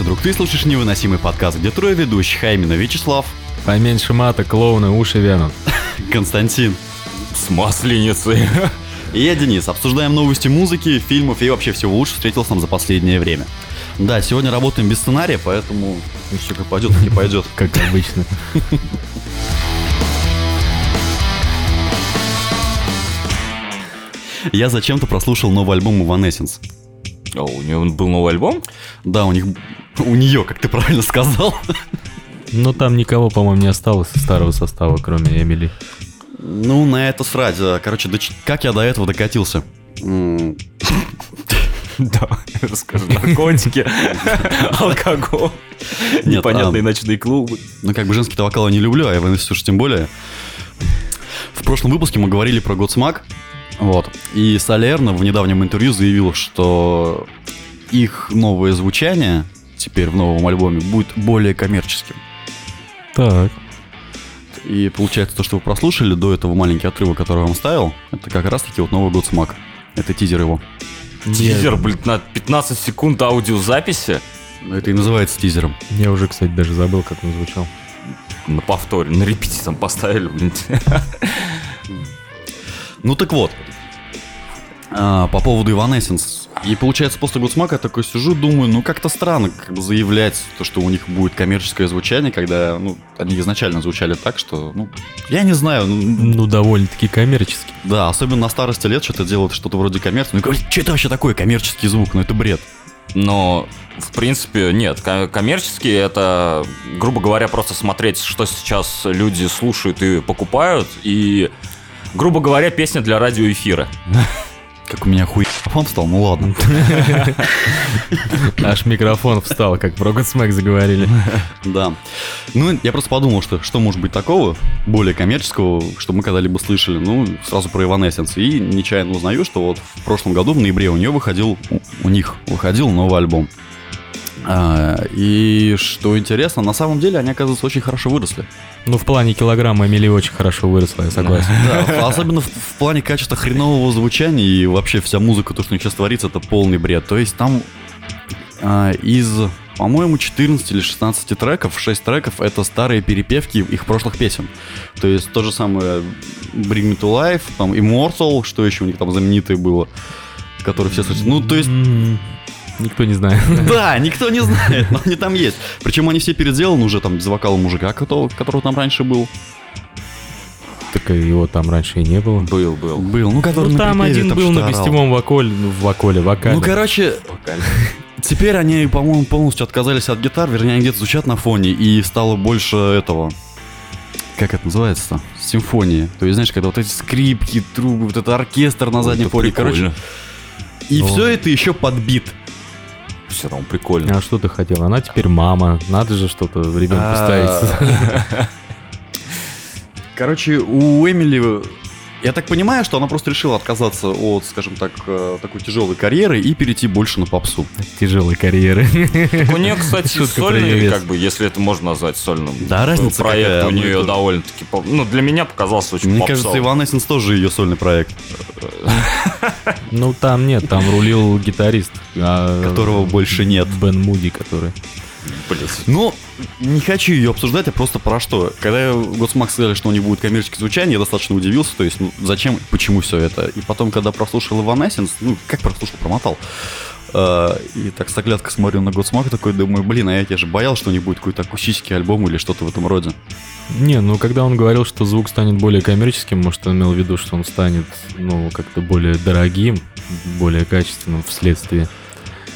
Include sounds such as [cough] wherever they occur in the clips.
Здравствуй, друг, ты слушаешь невыносимый подкаст, где трое ведущих, а именно Вячеслав, Поменьше мата, клоуны, уши вянут. [laughs] Константин С масленицей. [laughs] и я, Денис. Обсуждаем новости музыки, фильмов и вообще всего лучше встретился нам за последнее время. Да, сегодня работаем без сценария, поэтому все как пойдет, и пойдет. [laughs] Как обычно. Я зачем-то прослушал новый альбом Evanescence. О, у него был новый альбом? Да, у них... У нее, как ты правильно сказал. Но там никого, по-моему, не осталось из старого состава, кроме Эмили. Ну, на это срать. А, Короче, до как я до этого докатился? [laughs] Да, расскажи. Наркотики, [laughs] алкоголь, непонятные а- ночные клубы. Ну, как бы женские-то вокалы не люблю, а уж тем более. В прошлом выпуске мы говорили про Godsmack, вот, и Солерно в недавнем интервью заявил, что их новое звучание теперь в новом альбоме будет более коммерческим. Так. И получается, то, что вы прослушали до этого маленький отрывок, который я вам ставил, это как раз-таки вот новый Godsmack. Это тизер его. Тизер, блин, на 15 секунд аудиозаписи Это и называется тизером. Я уже, кстати, даже забыл, как он звучал. на повторе, на репите там поставили, блин. Ну так вот, а, по поводу Evanescence. И получается, после Гудсмака я такой сижу, думаю, ну как-то странно как бы заявлять, то, что у них будет коммерческое звучание, когда ну, они изначально звучали так, что, ну, я не знаю, ну, Ну, довольно-таки коммерческий. да, особенно на старости лет что-то делают что-то вроде коммерции. Ну, говорят, что это вообще такое коммерческий звук? Ну, это бред. Но, в принципе, нет. ко- Коммерчески это, грубо говоря, просто смотреть, что сейчас люди слушают и покупают. И, грубо говоря, песня для радиоэфира. [laughs] Как у меня хуй микрофон стал, ну ладно. [laughs] Аж микрофон встал, как про Godsmack заговорили. Да. Ну, я просто подумал, что что может быть такого, более коммерческого, что мы когда-либо слышали. Ну, сразу про Evanescence. И нечаянно узнаю, что вот в прошлом году, в ноябре, у нее выходил, у- у них выходил новый альбом. А, и что интересно, на самом деле они, оказывается, очень хорошо выросли. Ну, в плане килограмма Эмили очень хорошо выросла, я согласен. Да, особенно в, в плане качества хренового звучания и вообще вся музыка, то, что сейчас творится, это полный бред. То есть там а, из, по-моему, 14 или 16 треков, 6 треков это старые перепевки их прошлых песен. То есть то же самое Bring Me To Life, там Immortal, что еще у них там знаменитое было, который все. Ну, то есть М, Никто не знает. [laughs] да, никто не знает, но они там есть. Причем они все переделаны уже там без вокала мужика, которого, которого там раньше был. Так его там раньше и не было. Был, был. Был, ну который Ну, на там припеве один был на гостевом вокале, ну, в вокале, вокале. Ну, короче, [laughs] теперь они, по-моему, полностью отказались от гитар, вернее, они где-то звучат на фоне, и стало больше этого... Как это называется-то? Симфонии. То есть, знаешь, когда вот эти скрипки, трубы, вот этот оркестр на заднем фоне, короче. И Ну. все это еще подбит. Все равно прикольно. А что ты хотел? Она теперь мама. Надо же что-то ребенку А, ставить. [laughs] [laughs] Короче, у Эмили... Я так понимаю, что она просто решила отказаться от, скажем так, э, такой тяжелой карьеры и перейти больше на попсу. Тяжелой карьеры. У нее, кстати, Шутка сольный, как бы, если это можно назвать сольным. Да, разница Проект какая, у нее довольно-таки, ну, для меня показался очень Мне попсовым. кажется, Иван тоже ее сольный проект, [laughs] Ну, там нет, там рулил гитарист. а, которого больше нет. Бен Муди, который. Блять. Ну, не хочу ее обсуждать, а просто про что. Когда Godsmack сказали, что у них будет коммерческое звучание, я достаточно удивился, то есть, ну, зачем, почему все это. И потом, когда прослушал Evanescence, ну, как прослушал, промотал. э, и так с оглядкой смотрю на Godsmack, такой думаю, блин, а я тебе же боялся, что у них будет какой-то акустический альбом или что-то в этом роде. Не, ну когда он говорил, что звук станет более коммерческим, может, он имел в виду, что он станет, ну, как-то более дорогим, более качественным вследствие.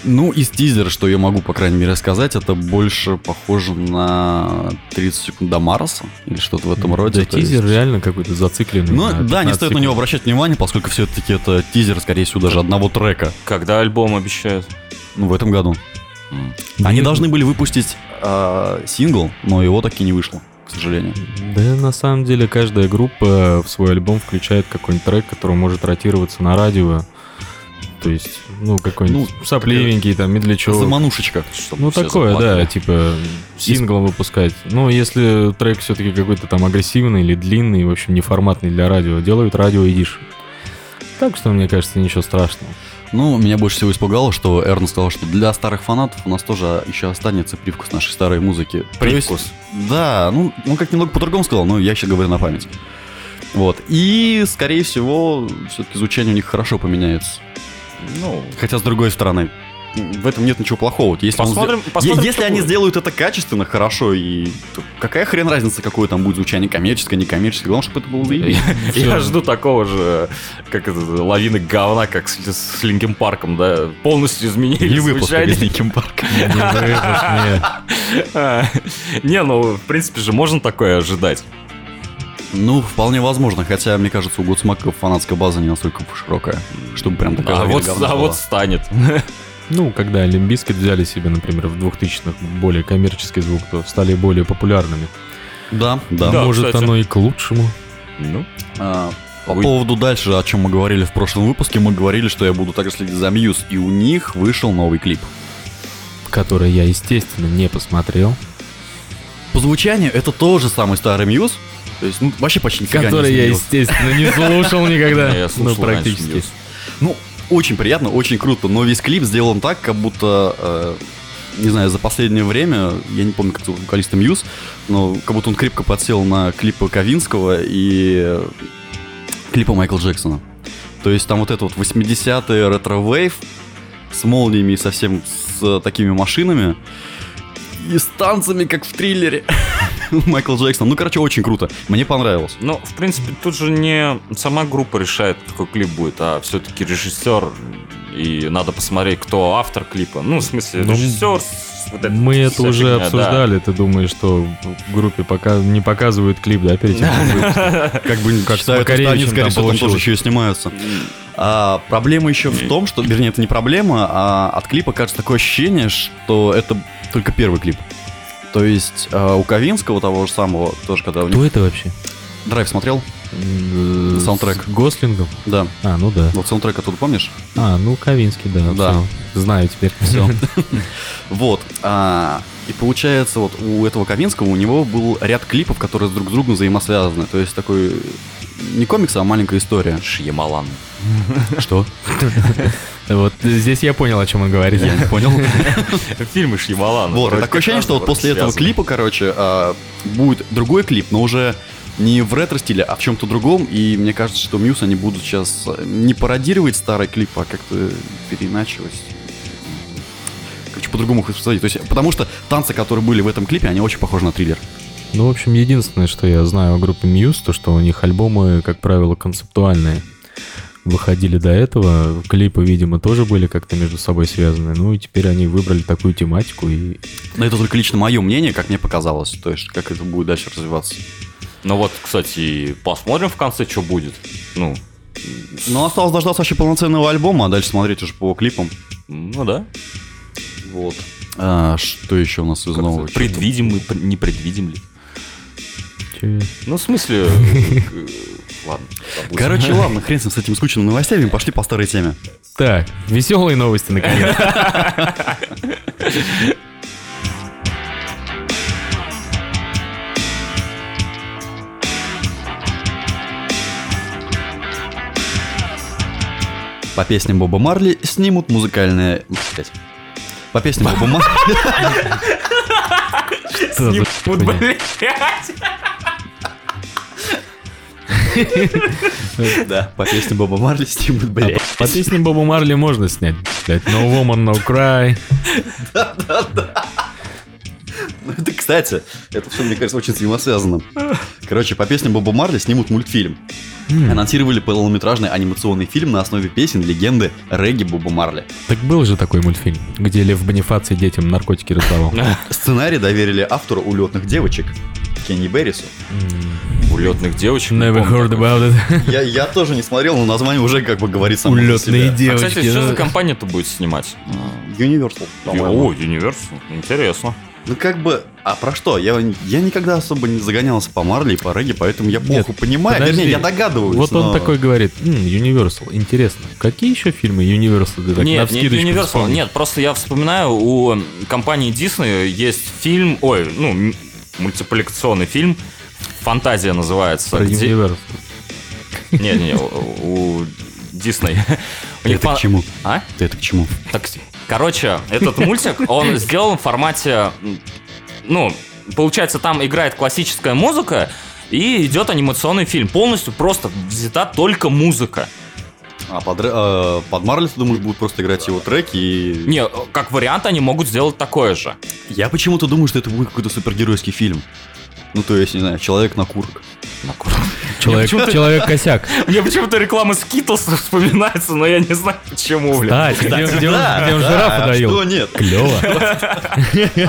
Ну, из тизера, что я могу, по крайней мере, сказать, это больше похоже на 30 секунд до Марса или что-то в этом роде. Да, то есть- тизер реально какой-то зацикленный. Ну, да, не 15 стоит на него секунд. обращать внимание, поскольку все-таки это тизер, скорее всего, даже одного трека. Когда альбом обещают? Ну, в этом году. М. Они Ну, должны были выпустить а, сингл, но его так и не вышло, к сожалению. Да, на самом деле, каждая группа в свой альбом включает какой-нибудь трек, который может ротироваться на радио. То есть, ну, какой-нибудь Ну, сопливенький, там, медлячок. Заманушечка. Ну, такое, да, заплакали. типа синглом выпускать. Но если трек все-таки какой-то там агрессивный или длинный, в общем, неформатный для радио, делают радио эдишн. Так что, мне кажется, ничего страшного. Ну, меня больше всего испугало, что Эрн сказал, что для старых фанатов у нас тоже еще останется привкус нашей старой музыки. Привкус. да, ну, он как немного по-другому сказал, но я сейчас говорю на память. Вот. И, скорее всего, все-таки звучание у них хорошо поменяется. Ну, Хотя, с другой стороны, в этом нет ничего плохого. Вот Если, он Посмотрим- сдел- посмотрим, если они будет. сделают это качественно, хорошо, и то какая хрен разница, какое там будет звучание, коммерческое, некоммерческое, главное, чтобы это было заебись. Я жду такого же, как это, лавины говна, как с, с Linkin Park ом, да, полностью изменили звучание. [laughs] выпуск, нет. А, Не, ну, в принципе же можно такое ожидать. Ну, вполне возможно, хотя, мне кажется, у Godsmack а фанатская база не настолько широкая, чтобы прям такая А вот, а вот станет. [laughs] Ну, когда Limp Bizkit взяли себе, например, в 2000-х более коммерческий звук, то стали более популярными. Да, да. Да, Может, кстати. оно и к лучшему. Ну, А, По Вы- поводу дальше, о чем мы говорили в прошлом выпуске, мы говорили, что я буду также следить за Мьюз, и у них вышел новый клип. Который я, естественно, не посмотрел. По звучанию это тоже самый старый Мьюз, то есть, ну, вообще почти нифига не Который я, изменился. естественно, не слушал [laughs] никогда. я Ну, слушал раньше практически. Ну, очень приятно, очень круто, но весь клип сделан так, как будто, э, не знаю, за последнее время, я не помню, как зовут вокалиста Muse, но как будто он крепко подсел на клипы Кавинского и клипа Майкла Джексона. То есть там вот это вот 80-е retrowave с молниями и совсем с такими машинами и с танцами, как в триллере [laughs] Майкл Джексон. Ну, короче, очень круто. Мне понравилось. Ну, в принципе, тут же не сама группа решает, какой клип будет, а все-таки режиссер. И надо посмотреть, кто автор клипа. Ну, в смысле, Ну, режиссер. вот Мы это уже фигня, да. обсуждали. Ты думаешь, что в группе пока не показывают клип, да, перед тем, как бы Как с считаю, это Макаревичем они, скорее всего, там тоже еще и снимаются. А проблема еще в том, что, вернее, это не проблема, а от клипа кажется такое ощущение, что это только первый клип. То есть а, у Ковинского того же самого, тоже когда у них Кто это вообще? драйв смотрел? М, Саундтрек. С Гослингом? Да. А, ну да. Вот саундтрек оттуда помнишь? А, ну Ковинский, да. Да. всё. Знаю теперь. [laughs] Все. Вот. а, И получается, вот у этого Ковинского у него был ряд клипов, которые друг с другом взаимосвязаны. То есть такой не комикс, а маленькая история. Шьямалан. Что? Вот здесь я понял, о чем он говорит. Я не понял. Фильмы Шьямалана. Вот, такое ощущение, что вот после этого клипа, короче, а, будет другой клип, но уже не в ретро-стиле, а в чем-то другом. И мне кажется, что Мьюз они будут сейчас а, не пародировать старый клип, а как-то переиначивать. Короче, по-другому их воспроизводить. То есть, потому что танцы, которые были в этом клипе, они очень похожи на триллер. Ну, в общем, единственное, что я знаю о группе Muse, то, что у них альбомы, как правило, концептуальные. Выходили до этого, клипы, видимо, тоже были как-то между собой связаны. Ну, и теперь они выбрали такую тематику, и Но это только лично мое мнение, как мне показалось. То есть, как это будет дальше развиваться. Ну вот, кстати, посмотрим в конце, что будет. Ну, Но осталось дождаться вообще полноценного альбома, а дальше смотреть уже по клипам. ну да. Вот. А, что еще у нас из нового? Предвидим мы, не предвидим ли? Че? Ну, в смысле... э, Ладно, забудь. Короче, ладно, хрен с ним, с этими скучными новостями, пошли по старой теме. Так, веселые новости, наконец. [laughs] По песням Боба Марли снимут музыкальное... Блядь. По песням Боба Марли... Хуйня? блядь. [laughs] Да, по песням Боба Марли снимут, А блядь. по, песне Боба Марли можно снять. Блядь, No Woman, No Cry. Ну, это, кстати, это все, мне кажется, очень взаимосвязано. Короче, по песням Боба Марли снимут мультфильм. Анонсировали полнометражный анимационный фильм на основе песен легенды регги Боба Марли. Так был же такой мультфильм, где Лев Бонифаций детям наркотики раздавал. Сценарий доверили автору улетных девочек Кенни Беррису. Улетных девочек. Never помню heard about it. [laughs] Я, я тоже не смотрел, но название уже как бы говорит само Улетные. А, девочки. кстати, что за компания-то будет снимать? Universal, по-моему. О, Universal. Интересно. Ну как бы, а про что? Я, я никогда особо не загонялся по Марли и по регги, поэтому я Нет, плохо понимаю. подожди. Вернее, я догадываюсь. Вот он но- такой говорит, «М, Universal, интересно. Какие еще фильмы Universal ты так нет, нет, Universal. вспомнил? Нет, просто я вспоминаю, у компании Disney есть фильм, ой, ну, мультипликационный фильм, «Фантазия» называется. Про где-. Не, не, у, у Дисней. Ты это фан- к чему? А? Ты это к чему? Так, короче, этот мультик, он сделан в формате, ну, получается, там играет классическая музыка, и идет анимационный фильм. Полностью просто взята только музыка. А под, э, под Марли, ты думаешь, будут просто играть его треки и... Не, как вариант, они могут сделать такое же. Я почему-то думаю, что это будет какой-то супергеройский фильм. Ну, то есть, не знаю, человек на курок. Человек, человек-косяк. [laughs] Мне почему-то реклама Skittles вспоминается, но я не знаю почему. Кстати, где, где он, Да, где он да, жирафа а доил. Что нет? Клево.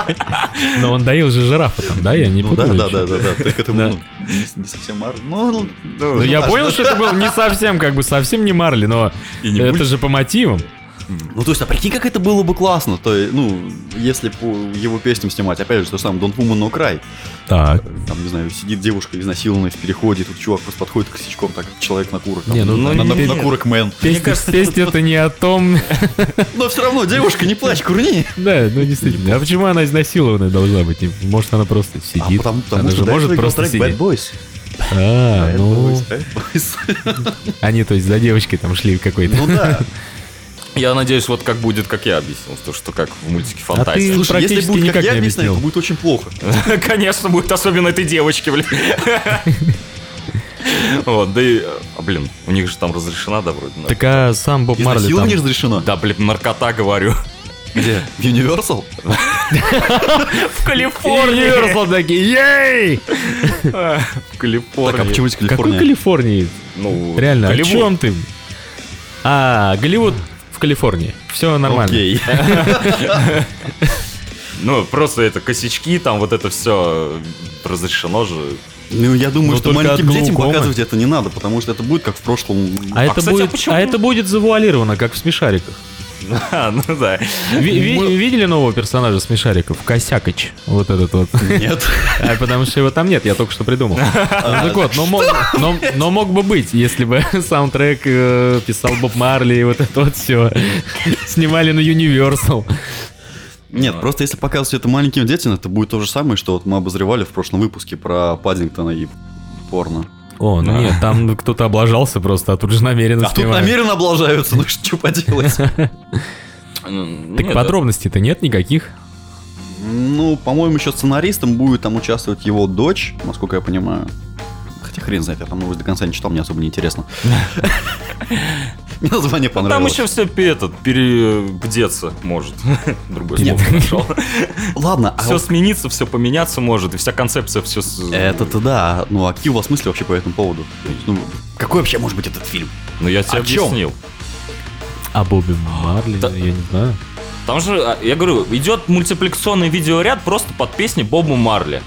[laughs] Но он доил же жирафа там, да? Я не Ну да, путаю. да, да, да, да. Этому Да. ну, не, совсем Марли. Ну, ну, Ну, я понял, что это было не совсем, как бы совсем не Марли, но это же по мотивам. Ну, то есть, а прикинь, как это было бы классно. То есть, ну, если по его песням снимать, опять же, то же самое, Don't Woman No Cry. Так. Там, не знаю, сидит девушка изнасилованная в переходе, тут чувак просто подходит косячком, так, человек на курок. там, Не, ну, на, ну, на- не- на курок мэн. Песня, песня это не о том. [laughs] Но все равно, девушка, не плачь, курни. Да, ну действительно. А почему она изнасилованная должна быть? Может, она просто А сидит? потому, потому она что может просто сидеть. Bad Boys. А, ну, они, то есть, за девочкой там шли какой-то. Ну да. [laughs] Я надеюсь, вот как будет, как я объяснил, то, что как в мультике А ты- фантастика. Слушай, если будет, как я не объясняю, объяснил. то будет очень плохо. [laughs] Конечно, будет особенно этой девочке, блин. [laughs] Вот, да и, а, блин, у них же там разрешена, да, вроде? Так а сам Боб Марли там... Изнасилование разрешено? Да, блин, наркота, говорю. Где? В Universal? [laughs] В Universal такие, ей! В Так, а Калифорнии. почему здесь Какой? Калифорнии? Ну, Реально, о чем ты? А, Голливуд в Калифорнии. Все нормально. Окей. [laughs] Ну, просто это косячки, там вот это все разрешено же. Ну, я думаю, Ну, что маленьким детям показывать это не надо, потому что это будет как в прошлом. А, это кстати, а будет, почему? а это будет завуалировано, как в смешариках. [laughs] А, ну да. Ви- ви- видели нового персонажа смешариков? Косякоч. Вот этот вот. Нет. А потому что его там нет, я только что придумал. Ну, Так вот, но мог, но, но мог бы быть, если бы [laughs] саундтрек э, писал Боб Марли и вот это вот все. Снимали на Universal. Нет, просто если показывать это маленьким детям, это будет то же самое, что вот мы обозревали в прошлом выпуске про Паддингтона и порно. О, ну нет, там кто-то облажался просто, а тут же намеренно А тут снимают. намеренно облажаются, ну что поделать. [laughs] Так подробностей-то нет никаких. Ну, по-моему, еще сценаристом будет там участвовать его дочь, насколько я понимаю. Хотя хрен знает, я там новость до конца не читал, мне особо не интересно. [laughs] Мне название Там понравилось. еще все этот, перебдеться может. [laughs] Другое Нет. слово нашел. [laughs] Ладно, а Все вот смениться, все поменяться может, и вся концепция все... это-то да. Ну, а какие у вас мысли вообще по этому поводу? Ну, какой вообще может быть этот фильм? Ну я тебе объяснил. А Бобби Марли, Да. я не знаю. Там же, а, я говорю, идет мультипликационный видеоряд просто под песни Боба Марли.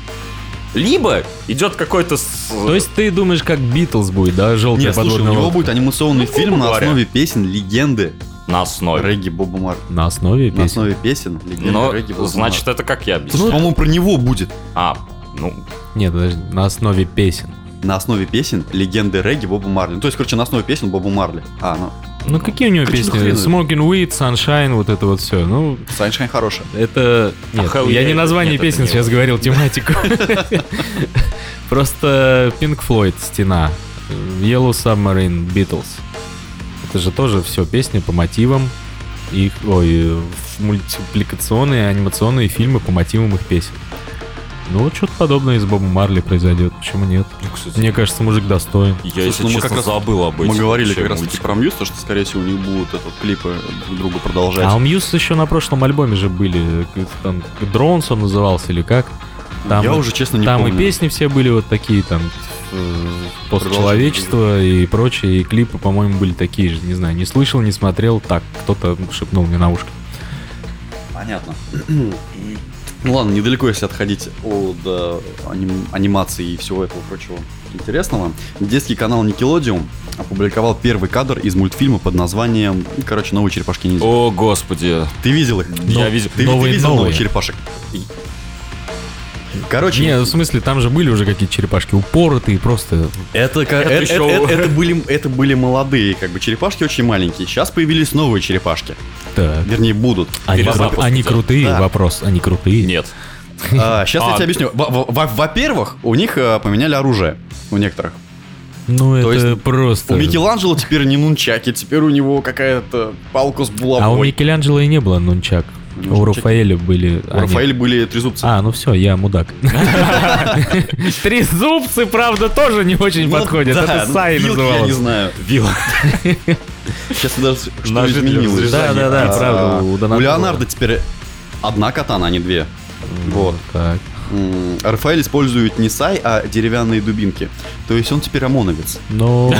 Либо идет какой-то... с- То есть ты думаешь, как Битлз будет, да, желтая Нет, слушай, у него лодка? будет анимационный Ну, фильм на говоря. основе песен легенды на основе. Регги Боба Марли. На основе На песен. основе песен легенды Но, Регги Боба значит, Марли. это как я Слушай, объяснил. по-моему, про него будет. А, ну, Нет, подожди, на основе песен. На основе песен легенды Регги Боба Марли. Ну, то есть, короче, на основе песен Боба Марли. А, ну, Ну какие у него Конечно, песни? Smoking Weed, Sunshine, вот это вот все. Ну, Sunshine хорошая. это... Нет, Hell я не название нет, песен сейчас говорил, тематику. [laughs] Просто Pink Floyd, Стена, Yellow Submarine, Beatles. Это же тоже все песни по мотивам их, ой, мультипликационные анимационные фильмы по мотивам их песен. Ну, вот что-то подобное из Боба Марли произойдет. Почему нет? кстати, Мне кажется, мужик достоин. я, Слушай, если ну мы честно, как раз- забыл об Мы этих говорили как раз таки про Muse, то, что, скорее всего, у них будут этот, клипы друг другу продолжать. А у Muse еще на прошлом альбоме же были. Там Drones он назывался или как? Там, Я уже, честно, не там помню. и песни все были вот такие, там, э, постчеловечество и прочее, и клипы, по-моему, были такие же. Не знаю, не слышал, не смотрел. Так, кто-то шепнул мне на ушко. Понятно. [clears throat] Ну ладно, недалеко, если отходить от э, аним- анимации и всего этого прочего интересного. Детский канал Nickelodeon опубликовал первый кадр из мультфильма под названием, ну, короче, «Новые черепашки ниндзя». О, господи. Ты видел их? Я видел. Ты, ты Новые- видел новые. новых черепашек? Короче, Не, ну, в смысле, там же были уже какие-то черепашки упоротые, просто... это, ка- Это еще- э- э- это были, это были молодые, как бы черепашки очень маленькие. Сейчас появились новые черепашки. Так. Вернее, будут. Они, Перезапуск они крутые, Да. вопрос, они крутые. Нет. сейчас я А. тебе объясню. Во- во- во- Во-первых, у них э, поменяли оружие. У некоторых. Ну, То это есть просто... У Микеланджело теперь не нунчаки, теперь у него какая-то палка с булавой. А у Микеланджело и не было нунчак. У. Рафаэля были... У Рафаэля были трезубцы. А, ну все, я мудак. [laughs] Трезубцы, правда, тоже не очень Ну, подходят. Это ну, Сай вилки Я не называлось. знаю. Вилла. Сейчас даже что изменилось. Да, да, да, А, правда, у. Леонардо теперь одна катана, а не две. Вот. Так. Рафаэль использует не сай, а деревянные дубинки. То есть он теперь ОМОНовец. Ну...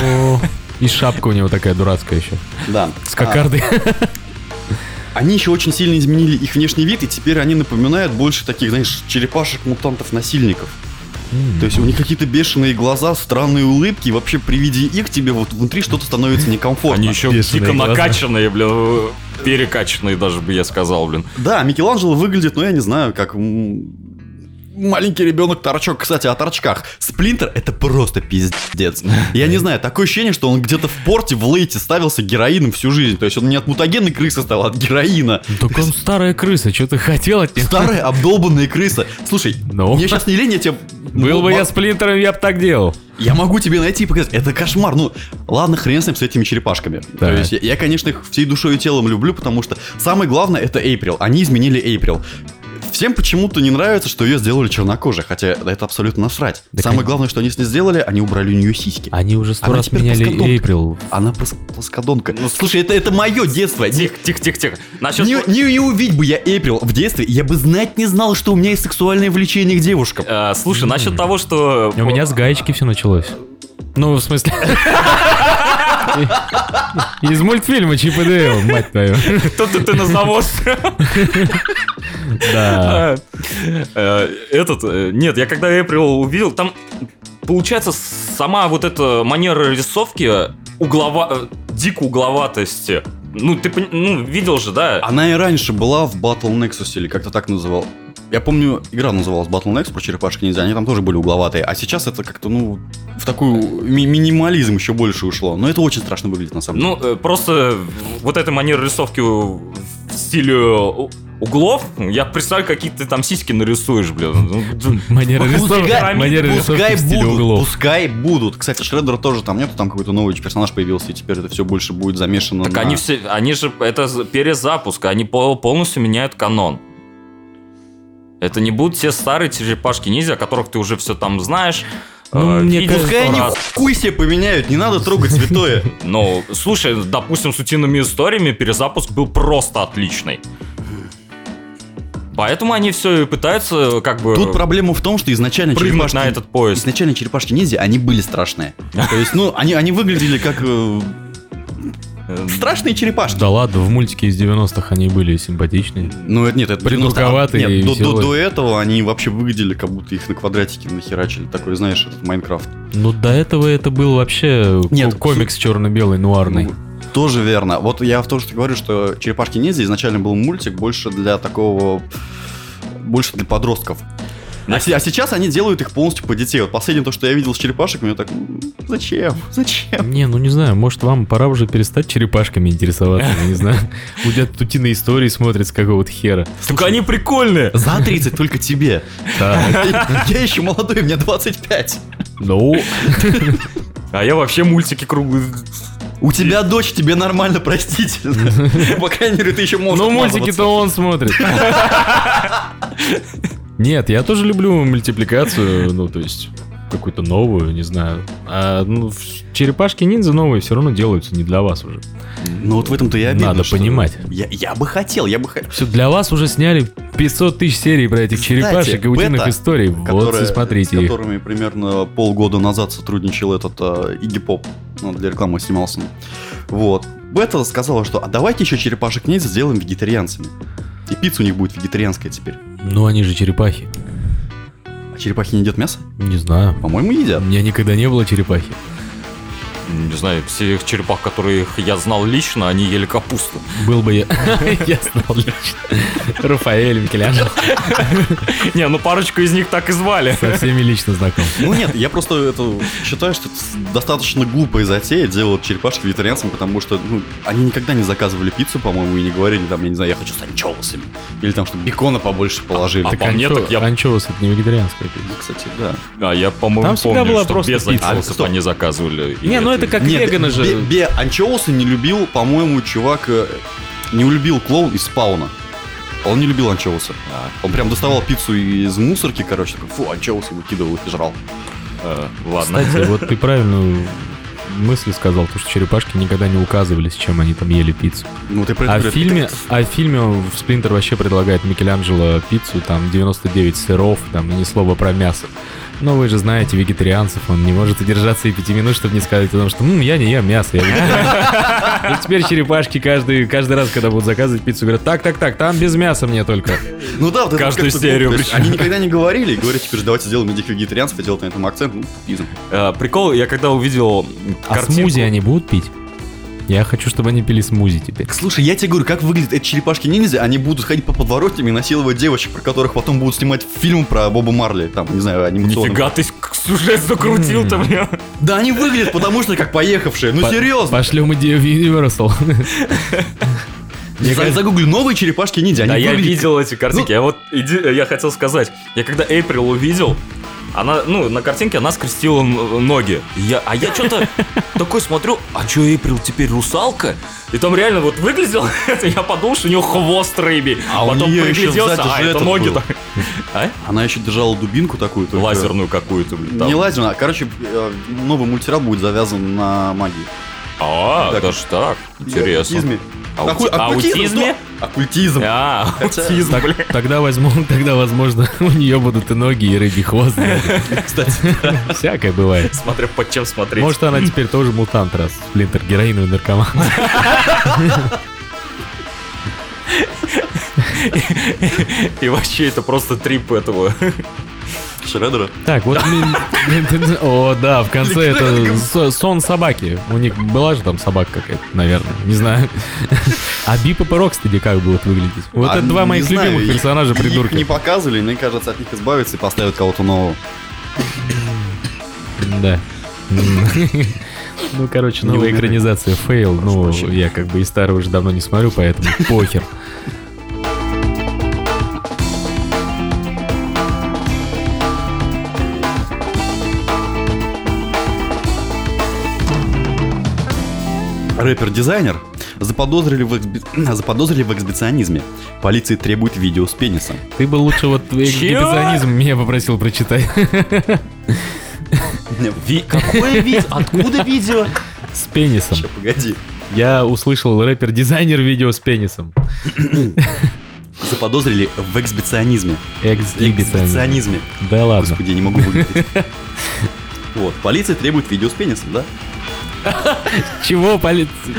И шапка у него такая дурацкая еще. Да. С кокардой. Они еще очень сильно изменили их внешний вид, и теперь они напоминают больше таких, знаешь, черепашек-мутантов-насильников. То есть у них какие-то бешеные глаза, странные улыбки, и вообще при виде их тебе вот внутри что-то становится некомфортно. Они еще Бешеные дико глаза. накачанные, блин, перекачанные даже бы я сказал, блин. Да, Микеланджело выглядит, ну я не знаю, как маленький ребенок торчок. Кстати, о торчках. Сплинтер это просто пиздец. Я не знаю, такое ощущение, что он где-то в порте в лейте ставился героином всю жизнь. То есть он не от мутагенной крысы стал, а от героина. Так он старая крыса, что ты хотел от него? Старая обдолбанная крыса. Слушай, Ну? мне сейчас не лень, я тебе... Был бы я сплинтером, я бы так делал. Я могу тебе найти и показать. Это кошмар. Ну, ладно, хрен с ним, с этими черепашками. То Так. есть, я, я, конечно, их всей душой и телом люблю, потому что самое главное это Эйприл. Они изменили Эйприл. Всем почему-то не нравится, что ее сделали чернокожей, хотя это абсолютно насрать. Так Самое они- главное, что они с ней сделали, они убрали у нее сиськи. Они уже сто Она раз теперь меняли. Эйприл. Она плос- плоскодонка. Слушай, это, это мое детство. Тихо, тихо, тихо, тихо. Насчет... не, не- не увидь бы я Эйприл в детстве, я бы знать не знал, что у меня есть сексуальное влечение к девушкам. Э, слушай, насчет того, что... У меня с гаечки все началось. Ну, в смысле... [laughs] Из мультфильма Чип и Дейл, мать твою. Тут ты на завод. Да. Этот, нет, я когда Эприл увидел, там получается сама вот эта манера рисовки углова, э, дико угловатости. Ну, ты ну, видел же, да? Она и раньше была в Battle Nexus или как-то так называл. Я помню, игра называлась Battle Nexus про черепашки ниндзя, они там тоже были угловатые. А сейчас это как-то, ну, в такую ми- минимализм еще больше ушло. Но это очень страшно выглядит на самом деле. Ну, э, просто вот эта манера рисовки в стиле у- углов, я представляю, какие ты там сиськи нарисуешь, блин. Ну, [laughs] Манера Пускай- рисовки, манера пускай рисовки в стиле будут, углов. пускай будут. Кстати, Шреддера тоже там нету, там какой-то новый персонаж появился, и теперь это все больше будет замешано Так на... они все, они же, это перезапуск, они пол- полностью меняют канон. Это не будут те старые черепашки ниндзя, о которых ты уже все там знаешь. Ну, э, мне видел Пускай они раз. хуй себе поменяют, не надо трогать святое. [laughs] Ну, слушай, допустим, с утиными историями перезапуск был просто отличный. Поэтому они все и пытаются как бы Тут проблема в том, что изначально черепашки... на этот поезд. Изначально черепашки ниндзя, они были страшные. То есть, ну, они, они выглядели как э, страшные черепашки. Да ладно, в мультике из 90-х они были симпатичные. Ну, это нет, это Придурковатые 90 и Нет, до, до, до этого они вообще выглядели, как будто их на квадратике нахерачили. Такой, знаешь, этот Майнкрафт. Ну, до этого это был вообще Нет, ко- комикс черно-белый, нуарный. Ну, тоже верно. Вот я в том, что говорю, что черепашки ниндзя изначально был мультик больше для такого. больше для подростков. А, а сейчас они делают их полностью по детей. Вот последнее то, что я видел с черепашками, я так. «М, Зачем? [laughs] Зачем? Не, ну не знаю, может вам пора уже перестать черепашками интересоваться, я не знаю. [laughs] У тебя тут утиные истории смотрят с какого-то хера. Так они прикольные. За 30 только тебе. [laughs] Я еще молодой, мне 25. Ну, А я вообще мультики круглые. У тебя дочь, тебе нормально, простительно. По крайней мере, ты еще можешь ну мультики-то он смотрит. Нет, я тоже люблю мультипликацию, ну то есть какую-то новую, не знаю. А ну, черепашки ниндзя новые все равно делаются не для вас уже. Ну вот в этом-то и обидно. Надо понимать. Я, я бы хотел, я бы хотел. Все, для вас уже сняли 500 тысяч серий про этих Кстати, черепашек и утиных бета, историй. Вот которые- и смотрите С их. которыми примерно полгода назад сотрудничал этот э, Игги Поп. Ну, для рекламы снимался. Вот. Бета сказала, что а давайте еще черепашек ниндзя сделаем вегетарианцами. И пицца у них будет вегетарианская теперь. Ну они же черепахи. А черепахи не едят мясо? Не знаю. По-моему, едят. У меня никогда не было черепахи. Не знаю, всех черепах, которых я знал лично, они ели капусту. Был бы я... [laughs] Я знал лично. Рафаэль, Микеланджело. Не, ну парочку из них так и звали. Со всеми лично знаком. Ну нет, я просто это считаю, что это достаточно глупая затея делать черепашки вегетарианцам, потому что ну, они никогда не заказывали пиццу, по-моему, и не говорили там, я не знаю, я хочу с анчоусами. Или там, чтобы бекона побольше положили. А Так, по мне, анчо- так я- Анчоус это не вегетарианская пицца. кстати, да. А я, по-моему, помню, была что просто без пицца. анчоусов Стоп. они заказывали. Не, ну это как Нет, веганы же. бе- бе- анчоусы не любил, по-моему, чувак э, не любил клоун из Спауна. Он не любил анчоусы. А, Он прям доставал пиццу из мусорки, короче, такой, фу, анчоусы выкидывал их и жрал. э, ладно. Кстати, вот ты правильную мысль сказал, то, что черепашки никогда не указывали, с чем они там ели пиццу. Ну, ты А это в фильме, а в фильме в Сплинтер вообще предлагает Микеланджело пиццу, там 99 сыров, там ни слова про мясо. Но вы же знаете вегетарианцев, он не может удержаться и пяти минут, чтобы не сказать о том, что «М, я не ем мясо, я вегетарианец». И теперь черепашки каждый, каждый раз, когда будут заказывать пиццу, говорят, так, так, так, там без мяса мне только. Ну да, вот это Каждую серию. Они никогда не говорили, и говорят, теперь же давайте сделаем этих вегетарианцев делать на этом акцент. Ну. Э, Прикол, я когда увидел А смузи они будут пить? Я хочу, чтобы они пили смузи теперь. Слушай, я тебе говорю, как выглядят эти черепашки-ниндзя, они будут ходить по подворотням и насиловать девочек, про которых потом будут снимать фильм про Боба Марли, там, не знаю, анимационный. Нифига ты сюжет закрутил-то, блин. Да они выглядят, потому что как поехавшие, ну По- серьезно. Пошлем идею в Universal. Я за- загугли новые черепашки-ниндзя, они Да, я выглядят видел эти картинки. Я вот иди- я хотел сказать, я когда Эйприл увидел, она, ну, на картинке она скрестила ноги. Я, а я что-то [laughs] такой смотрю, а что Эйприл теперь русалка? И там реально вот выглядел, [laughs] я подумал, что у него хвост рыбий. А у Потом неё ещё пригляделся, сзади а же это ноги был. [laughs] А? Она еще держала дубинку такую. только- Лазерную какую-то, блин. там. Не лазерную, а, короче, э, новый мультсериал будет завязан на магии. А, Так. даже так. Интересно. Аути- аутизме? Оккультизм. А, аутизм, [laughs] Так- тогда, возьму, тогда, возможно, [laughs] у нее будут и ноги, и рыбий хвост. Кстати, [laughs] Всякое бывает. Смотря под чем смотреть. Может, она теперь тоже мутант, раз Сплинтер героиновый наркоман. И вообще это просто трип этого. Шреддера. Так, вот... О, да, в конце это со- сон собаки. У них была же там собака какая-то, наверное, не знаю. А Бибоп и Рокстеди как будут выглядеть? Вот А, это два моих любимых персонажа их придурка. не показывали, мне кажется, от них избавиться и поставят кого-то нового. Да. Ну, короче, новая экранизация fail. Ну, я как бы и старый уже давно не смотрю, поэтому похер. Рэпер-дизайнер заподозрили в, эксби- [clears throat] заподозрили в эксбиционизме. Полиции требует видео с пенисом. Ты бы лучше вот эксгибиционизм меня попросил прочитать. [laughs] Какое видео? Откуда видео? С пенисом. Ща, погоди. Я услышал рэпер-дизайнер видео с пенисом. [clears throat] Заподозрили в эксбиционизме. Эксбиционизме. Да ладно. Господи, я не могу выговорить. [laughs] Вот, полиция требует видео с пенисом, да? [laughs] Чего полиция?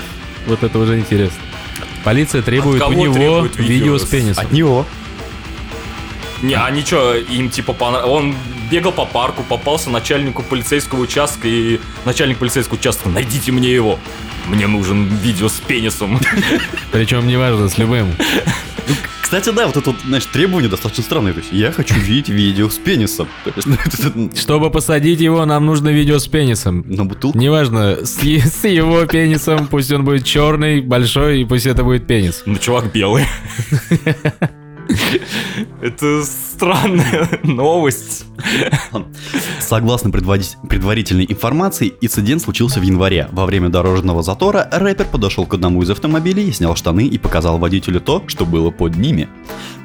Вот это уже интересно. Полиция требует у него видео с пенисом. От него. Не, а ничего, им типа понравилось. Он бегал по парку, попался начальнику полицейского участка, и начальник полицейского участка, найдите мне его. Мне нужен видео с пенисом. [laughs] Причем неважно, с любым. Кстати, да, вот это вот, знаешь, требование достаточно странное. То есть, я хочу видеть видео с пенисом. [laughs] Ну, это Чтобы посадить его, нам нужно видео с пенисом. На бутылку. Неважно, с, [laughs] с его пенисом, пусть он будет черный, большой, и пусть это будет пенис. Ну, чувак белый. Это странная новость. Согласно предварительной информации, инцидент случился в январе. Во время дорожного затора рэпер подошел к одному из автомобилей, снял штаны и показал водителю то, что было под ними.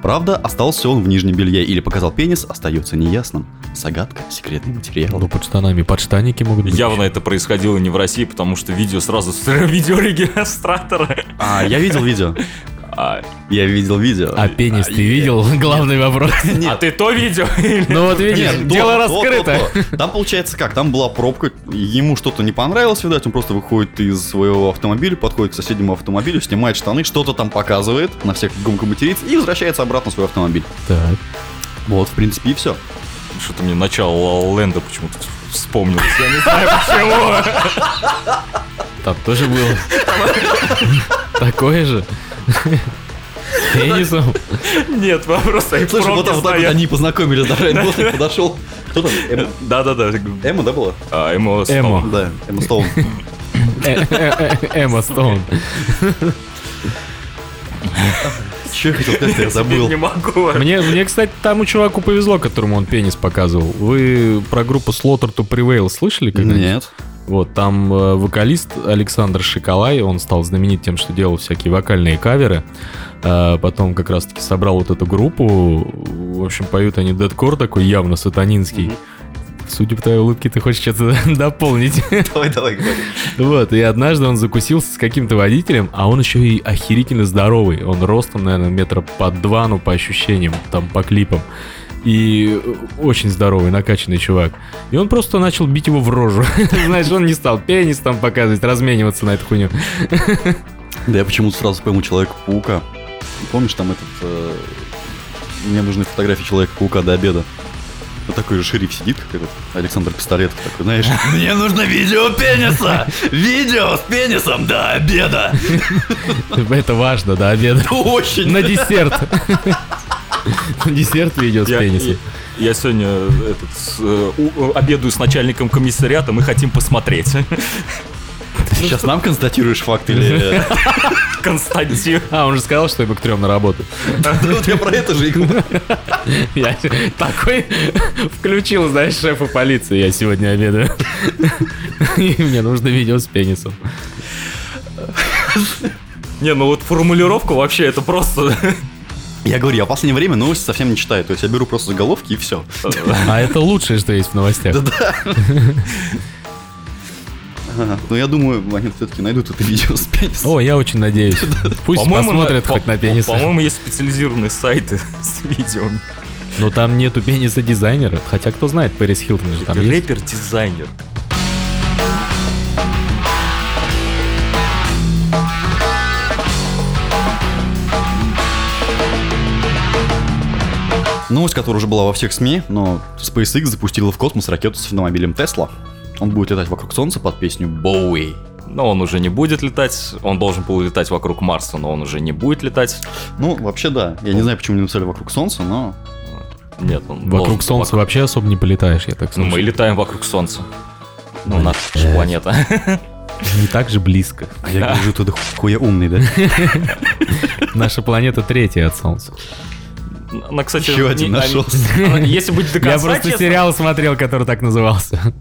Правда, остался он в нижнем белье или показал пенис, остается неясным. Загадка, секретный материал. Ну, под штанами подштанники могут быть. Явно это происходило не в России, потому что видео сразу с [laughs] видеорегистратора. А, я видел видео. А, Я видел видео. А пенис ты я- видел? Главный вопрос. [laughs] а ты то видео? Ну вот видишь, Нет, дело то, то, раскрыто. то, то. [laughs] Там получается как? Там была пробка, ему что-то не понравилось, видать, он просто выходит из своего автомобиля, подходит к соседнему автомобилю, снимает штаны, что-то там показывает, на всех громко матерится и возвращается обратно в свой автомобиль. Так. Вот, в принципе, и все. Что-то мне начало Ленда почему-то вспомнилось. Я не знаю почему. Там тоже было. Такое же. С пенисом. Нет, вопрос Слушай, вот, вот так вот они познакомились, да, Райан Гослинг подошел. Кто там? Эм- Да-да-да. Эмма, да, была? А, Эмо Стоун. Эмо. Да, Эмма Стоун. Э, э, э, Эмма Стоун. Че я хотел сказать, я забыл. Не могу. Мне, мне, кстати, тому чуваку повезло, которому он пенис показывал. Вы про группу Slaughter to Prevail слышали когда-нибудь? Нет. Вот, там э, вокалист Александр Шиколай, он стал знаменит тем, что делал всякие вокальные каверы. А потом как раз-таки собрал вот эту группу. В общем, поют они дедкор такой явно сатанинский. Судя по твоей улыбке, ты хочешь что-то [laughs] дополнить. Давай, давай, говори. Вот, и однажды он закусился с каким-то водителем, а он еще и охерительно здоровый. Он ростом, наверное, метра по два, ну, по ощущениям, там, по клипам. И очень здоровый, накачанный чувак. И он просто начал бить его в рожу. [laughs] Знаешь, он не стал пенис там показывать, размениваться на эту хуйню. [laughs] Да я почему-то сразу пойму Человека-паука. Помнишь, там этот... э, Мне нужны фотографии Человека-паука до обеда. Вот такой же шериф сидит, как этот Александр Пистолетов такой, знаешь. [laughs] Мне нужно видео пениса! Видео с пенисом до обеда! Это важно, да, обед. Очень! На десерт. На десерт видео с пенисом. Я сегодня этот, с, э, у- обедаю с начальником комиссариата, мы хотим посмотреть. Ты сейчас нам констатируешь факт или... [laughs] э, Константин. А, он же сказал, что ему к трем на работу. [laughs] Вот я про это же и. [laughs] Я такой включил, знаешь, шефа полиции. Я сегодня обедаю. И мне нужно видео с пенисом. Не, ну вот формулировка вообще это просто... Я говорю, я в последнее время новости совсем не читаю. То есть я беру просто заголовки и все. [laughs] А это лучшее, что есть в новостях. Но я думаю, они все-таки найдут это видео с пенисом. О, я очень надеюсь. Пусть По-моему, посмотрят хоть на пенис. По-моему, есть специализированные сайты [laughs] с видео. Но там нету пениса дизайнера. Хотя кто знает, Пэрис Хилтон же там есть. Рэпер-дизайнер. Новость, которая уже была во всех СМИ, но SpaceX запустила в космос ракету с автомобилем Tesla. Он будет летать вокруг Солнца под песню Боуи. Но он уже не будет летать. Он должен был летать вокруг Марса, но он уже не будет летать. Ну, вообще да. Я не знаю, почему не написали вокруг Солнца, но... Нет, он Вокруг должен Солнца вокруг- вообще особо не полетаешь, я так Ну, мы летаем вокруг Солнца. Ну, наша Блядь. планета. [laughs] Не так же близко. А я гляжу, ты хуя умный, да? [laughs] Наша планета третья от Солнца. Она, кстати, Еще один не- нашелся. [laughs] она- Если быть до Я конца просто честным, сериал смотрел, который так назывался.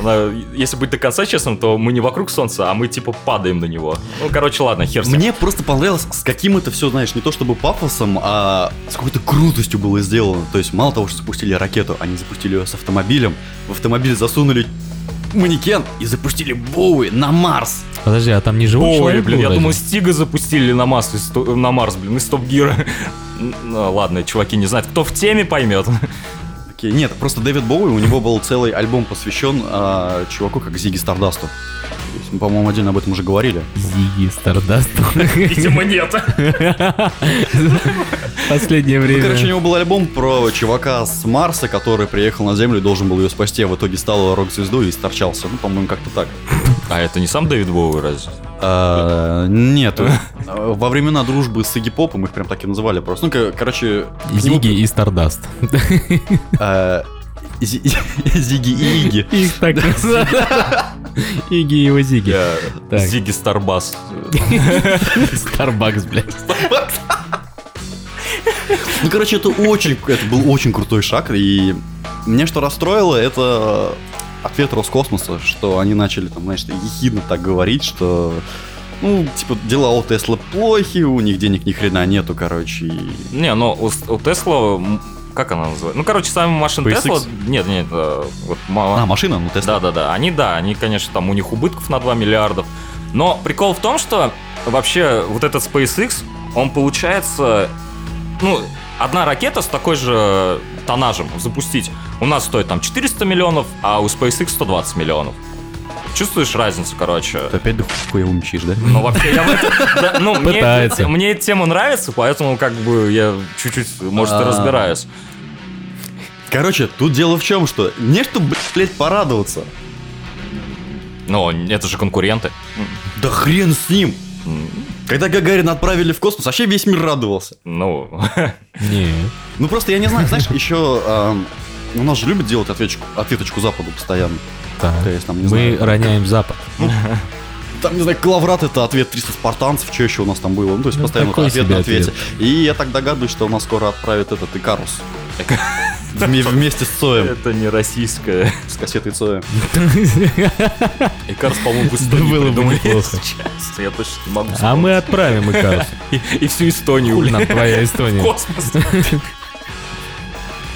она- если быть до конца честным, то мы не вокруг Солнца, а мы типа падаем на него. Ну, короче, ладно, хер с ним. Мне просто понравилось, с каким это все, знаешь, не то чтобы пафосом, а с какой-то крутостью было сделано. То есть мало того, что запустили ракету, они запустили ее с автомобилем, в автомобиль засунули манекен и запустили Боуи на Марс. Подожди, а там не живой Ой, человек блин, был я разве? думаю, Стига запустили на, Марс, на Марс, блин, из Топ Гира. [laughs] Ну, ладно, чуваки не знают, кто в теме поймет. Окей, нет, просто Дэвид Боуи, у него был целый альбом посвящен а, чуваку как Зиги Стардасту. Мы, по-моему, отдельно об этом уже говорили. Зиги Стардаст. Видимо, нет. Последнее Ну, время. короче, у него был альбом про чувака с Марса, который приехал на Землю и должен был ее спасти, а в итоге стал рок-звездой и сторчался. Ну, по-моему, как-то так. А это не сам Дэвид Боуи, разве? А, Нет. А, Во времена дружбы с Игги Попом их прям так и называли просто. Ну, ко- короче... Зиги и Стардаст. [laughs] Зи- Зиги и Иги. Их так. [laughs] Иги и его Зиги. Зиги Старбас. [laughs] Старбакс, блядь. Ну, короче, это очень, это был очень крутой шаг, и меня что расстроило, это ответ Роскосмоса, что они начали там, знаешь, ехидно так говорить, что ну, типа, дела у Тесла плохи, у них денег ни хрена нету, короче, и... Не, ну у, у Тесла, как она называется? Ну, короче, сами машины SpaceX? Тесла... Нет, нет, э, вот ма- А, машина, ну, Тесла. Да-да-да, они, да, они, конечно, там у них убытков на 2 миллиардов. Но прикол в том, что вообще вот этот SpaceX, он получается, ну, одна ракета с такой же тоннажем запустить у нас стоит там 400 миллионов, а у SpaceX 120 миллионов. Чувствуешь разницу, короче? Ты опять до хуя умчишь, да? Ну, вообще, я в этом... да, ну, мне, Пытается. эта- мне эта тема нравится, поэтому как бы я чуть-чуть, может, и А. разбираюсь. Короче, тут дело в чем, что не что, блядь, порадоваться. Но это же конкуренты. Да хрен с ним. Когда Гагарина отправили в космос, вообще весь мир радовался. Ну, [laughs] Не. Ну просто я не знаю, знаешь, еще у нас же любят делать ответочку, ответочку Западу постоянно. Так. То есть, там, не Мы знаю, роняем Запад. там, не знаю, Клаврат это ответ 300 спартанцев, что еще у нас там было. Ну, то есть Ну, постоянно ответ на ответе. ответ. И я так догадываюсь, что у нас скоро отправят этот Икарус. Вме- Вместе с Цоем. это не российское. С кассетой Цоя. И Карс, по-моему, в Эстонии было бы неплохо. Я точно не могу А мы отправим Икарус. И, всю Эстонию, нам твоя Эстония. космос.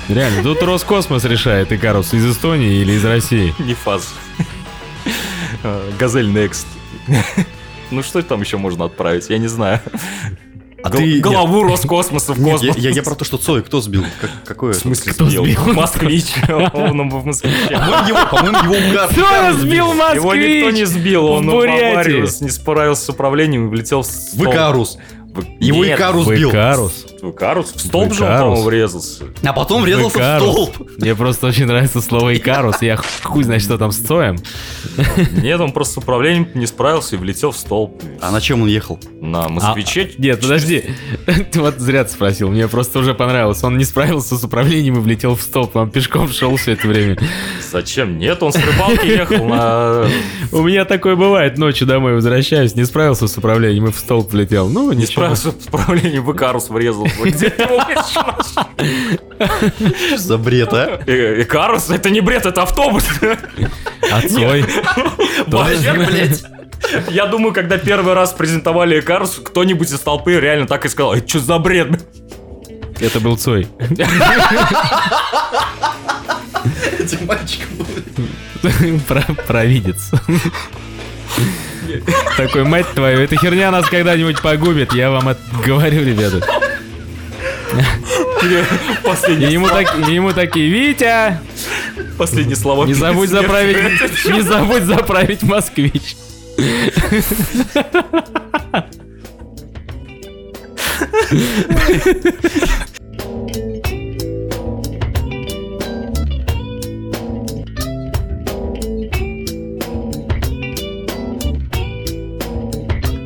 Реально, тут Роскосмос решает, Икарус из Эстонии или из России. Не фаз. А, Газель Next. Ну что там еще можно отправить? Я не знаю. А Гол- ты... Голову Роскосмоса в Нет, космос. я, я- я про то, что Цой, кто сбил? Как- какое? В смысле Кто сбил? сбил? Москвич. Он в москвиче. По-моему, его, угар. Кто сбил Его никто не сбил, он в не справился с управлением и влетел в В столб. Его Нет, Икарус В сбил. Икарус. в Икарус. В столб же он, по-моему, врезался. А потом врезался в столб. Мне просто очень нравится слово Икарус. Я хуй знает, что там с Цоем. Нет, он просто с управлением не справился и влетел в столб. А на чем он ехал? На москвиче. А, нет, подожди. [laughs] Ты вот зря ты спросил. Мне просто уже понравилось. Он не справился с управлением и влетел в столб. Он пешком шел все это время. Зачем? Нет, он с рыбалки ехал на... У меня такое бывает. Ночью домой возвращаюсь, не справился с управлением и в столб влетел. Ну, Не справился с управлением, в Икарус нашел? Что за бред, а? Э, Икарус? Это не бред, это автобус. А Цой? Вообще, блядь. Я думаю, когда первый раз презентовали Икарус, кто-нибудь из толпы реально так и сказал, это что за бред? Это был Цой. [laughs] [laughs] Этим мальчиком [laughs] Про- Провидец. Такой, мать твою, эта херня нас когда-нибудь погубит, я вам это говорю, ребята. И Последние, ему, так, ему такие, Витя, последние слова. не забудь заправить, [laughs] не забудь заправить москвич.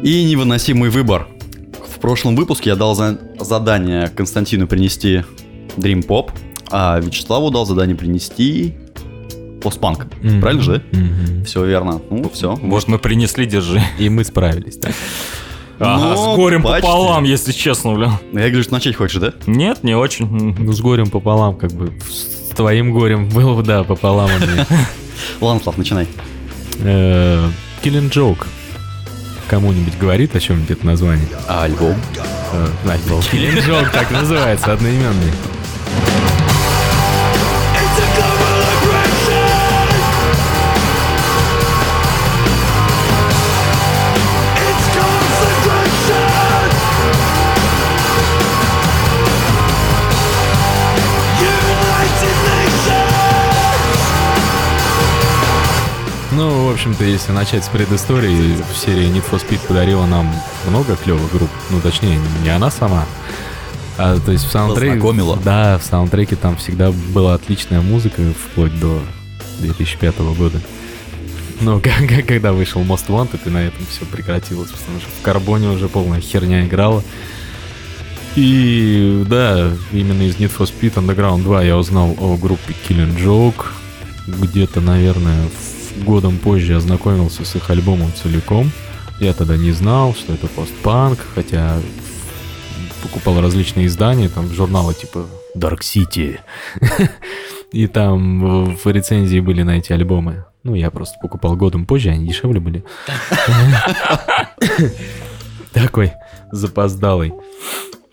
И невыносимый выбор. В прошлом выпуске я дал за- задание Константину принести Dream Pop, а Вячеславу дал задание принести постпанк. Правильно же? Мгм. Все верно. Ну, все. Может, мы принесли, держи. И мы справились, да. Ага, Ну, с горем почти. пополам, если честно, бля. Я говорю, что начать хочешь, да? Нет, не очень. Ну, с горем пополам, как бы, с твоим горем было бы, да, пополам. [laughs] Ладно, Слав, начинай. Э, Killing Joke. Кому-нибудь говорит о чем-нибудь это название? А альбом? Э, альбом. Killing Joke так называется, одноименный. Общем-то, если начать с предыстории, серия Need for Speed подарила нам много клевых групп. Ну, точнее, не она сама. А, то есть в саундтреке... Познакомила. Да, в саундтреке там всегда была отличная музыка, вплоть до 2005 года. Но [laughs] когда вышел Most Wanted, и на этом все прекратилось, потому что в Карбоне уже полная херня играла. И да, именно из Need for Speed Underground 2 я узнал о группе Killing Joke. Где-то, наверное, в- годом позже ознакомился с их альбомом целиком. Я тогда не знал, что это постпанк, хотя покупал различные издания, там журналы типа Dark City. [laughs] И там в рецензии были на эти альбомы. Ну, я просто покупал годом позже, они дешевле были. [laughs] Такой запоздалый.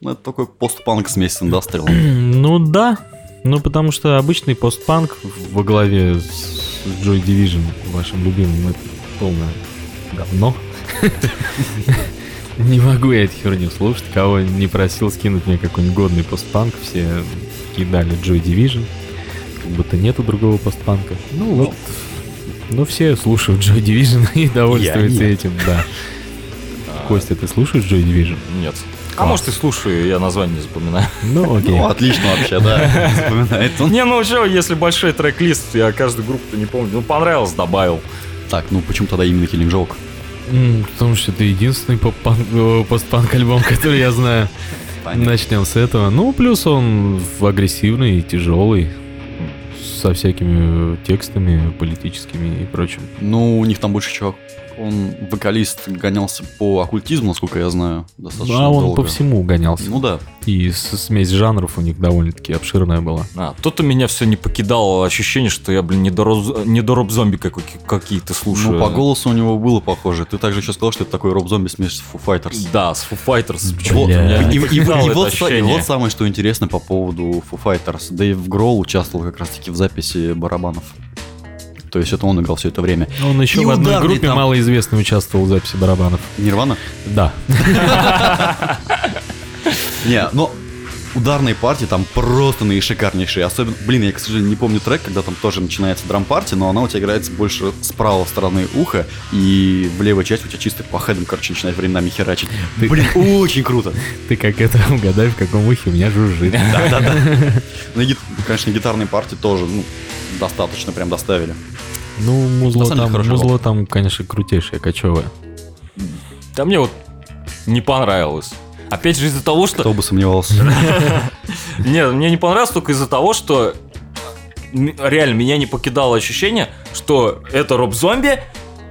Ну, это такой постпанк смесь с индастриалом. [clears throat] Ну да. Ну, потому что обычный постпанк во главе с Joy Division, вашим любимым, это полное говно. [laughs] Не могу я эту херню слушать. Кого не просил скинуть мне какой-нибудь годный постпанк, все кидали Joy Division. Как будто нету другого постпанка. Ну вот. Ну все слушают Joy Division [laughs] и довольствуются этим, да. Костя, ты слушаешь Joy Division? Нет. А может и слушаю, я название не запоминаю. Ну, окей. Ну, отлично вообще, да. [laughs] Запоминает он. Не, ну что, если большой трек-лист, я каждую группу не помню. Ну, понравилось, добавил. Так, ну почему тогда именно Killing Joke? Потому что это единственный поп-панк- э, постпанк альбом, [laughs] который я знаю. Начнем с этого. Ну, плюс он агрессивный, тяжелый, со всякими текстами политическими и прочим. Ну, у них там больше чувак. Он вокалист гонялся по оккультизму, насколько я знаю, достаточно а он долго. по всему гонялся. Ну да. И смесь жанров у них довольно-таки обширная была. А, тут у меня все не покидало ощущение, что я, блин, не до, роб-зомби как- какие-то слушаю. Ну, по голосу у него было похоже. Ты также еще сказал, что это такой роб-зомби смесь с Foo Fighters. Да, с Foo Fighters. И, и- вот, и самое, что интересно по поводу Foo Fighters. Дэйв Гроул участвовал как раз-таки в записи барабанов. То есть это он играл все это время. Он еще И в одной группе там. малоизвестный участвовал в записи барабанов. Нирвана? Да. [laughs] Не, но ударные партии там просто наишикарнейшие. Особенно, блин, я, к сожалению, не помню трек, когда там тоже начинается драм-партия, но она у тебя играется больше с правой стороны уха, и в левой части у тебя чисто по хедам, короче, начинает временами херачить. Ты- Блин, очень круто. [laughs] Ты как это угадай, в каком ухе у меня жужжит. Да-да-да. [laughs] Ну, конечно, гитарные партии тоже, ну, достаточно прям доставили. Ну, музло там, музло там, конечно, крутейшее, кочевое. Да мне вот не понравилось. Опять же из-за того, что... Кто бы сомневался. [laughs] Нет, мне не понравилось только из-за того, что реально меня не покидало ощущение, что это роб-зомби,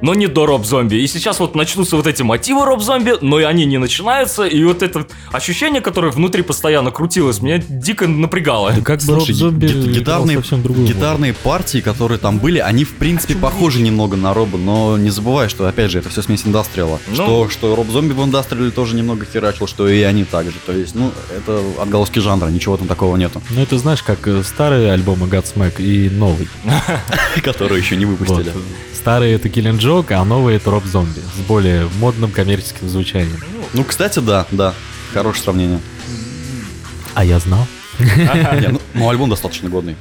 но не до роб-зомби. И сейчас вот начнутся вот эти мотивы роб-зомби, но и они не начинаются, и вот это ощущение, которое внутри постоянно крутилось, меня дико напрягало. Да как бы Слушай, роб-зомби гитарные, совсем другую гитарные партии, которые там были, они в принципе похожи немного на роба, но не забывай, что опять же это все смесь индастриала. Ну. Что, что роб зомби в индастриале тоже немного херачил, что и они также. То есть, ну, это отголоски жанра, ничего там такого нету. Ну, это знаешь, как э, старые альбомы Godsmack и новый. [laughs] Которые еще не выпустили. Старые это Killing Joke, а новые это Роб Зомби. С более модным коммерческим звучанием. Ну, кстати, да, да. Хорошее сравнение. А я знал. [laughs] Ну, ну, альбом достаточно годный.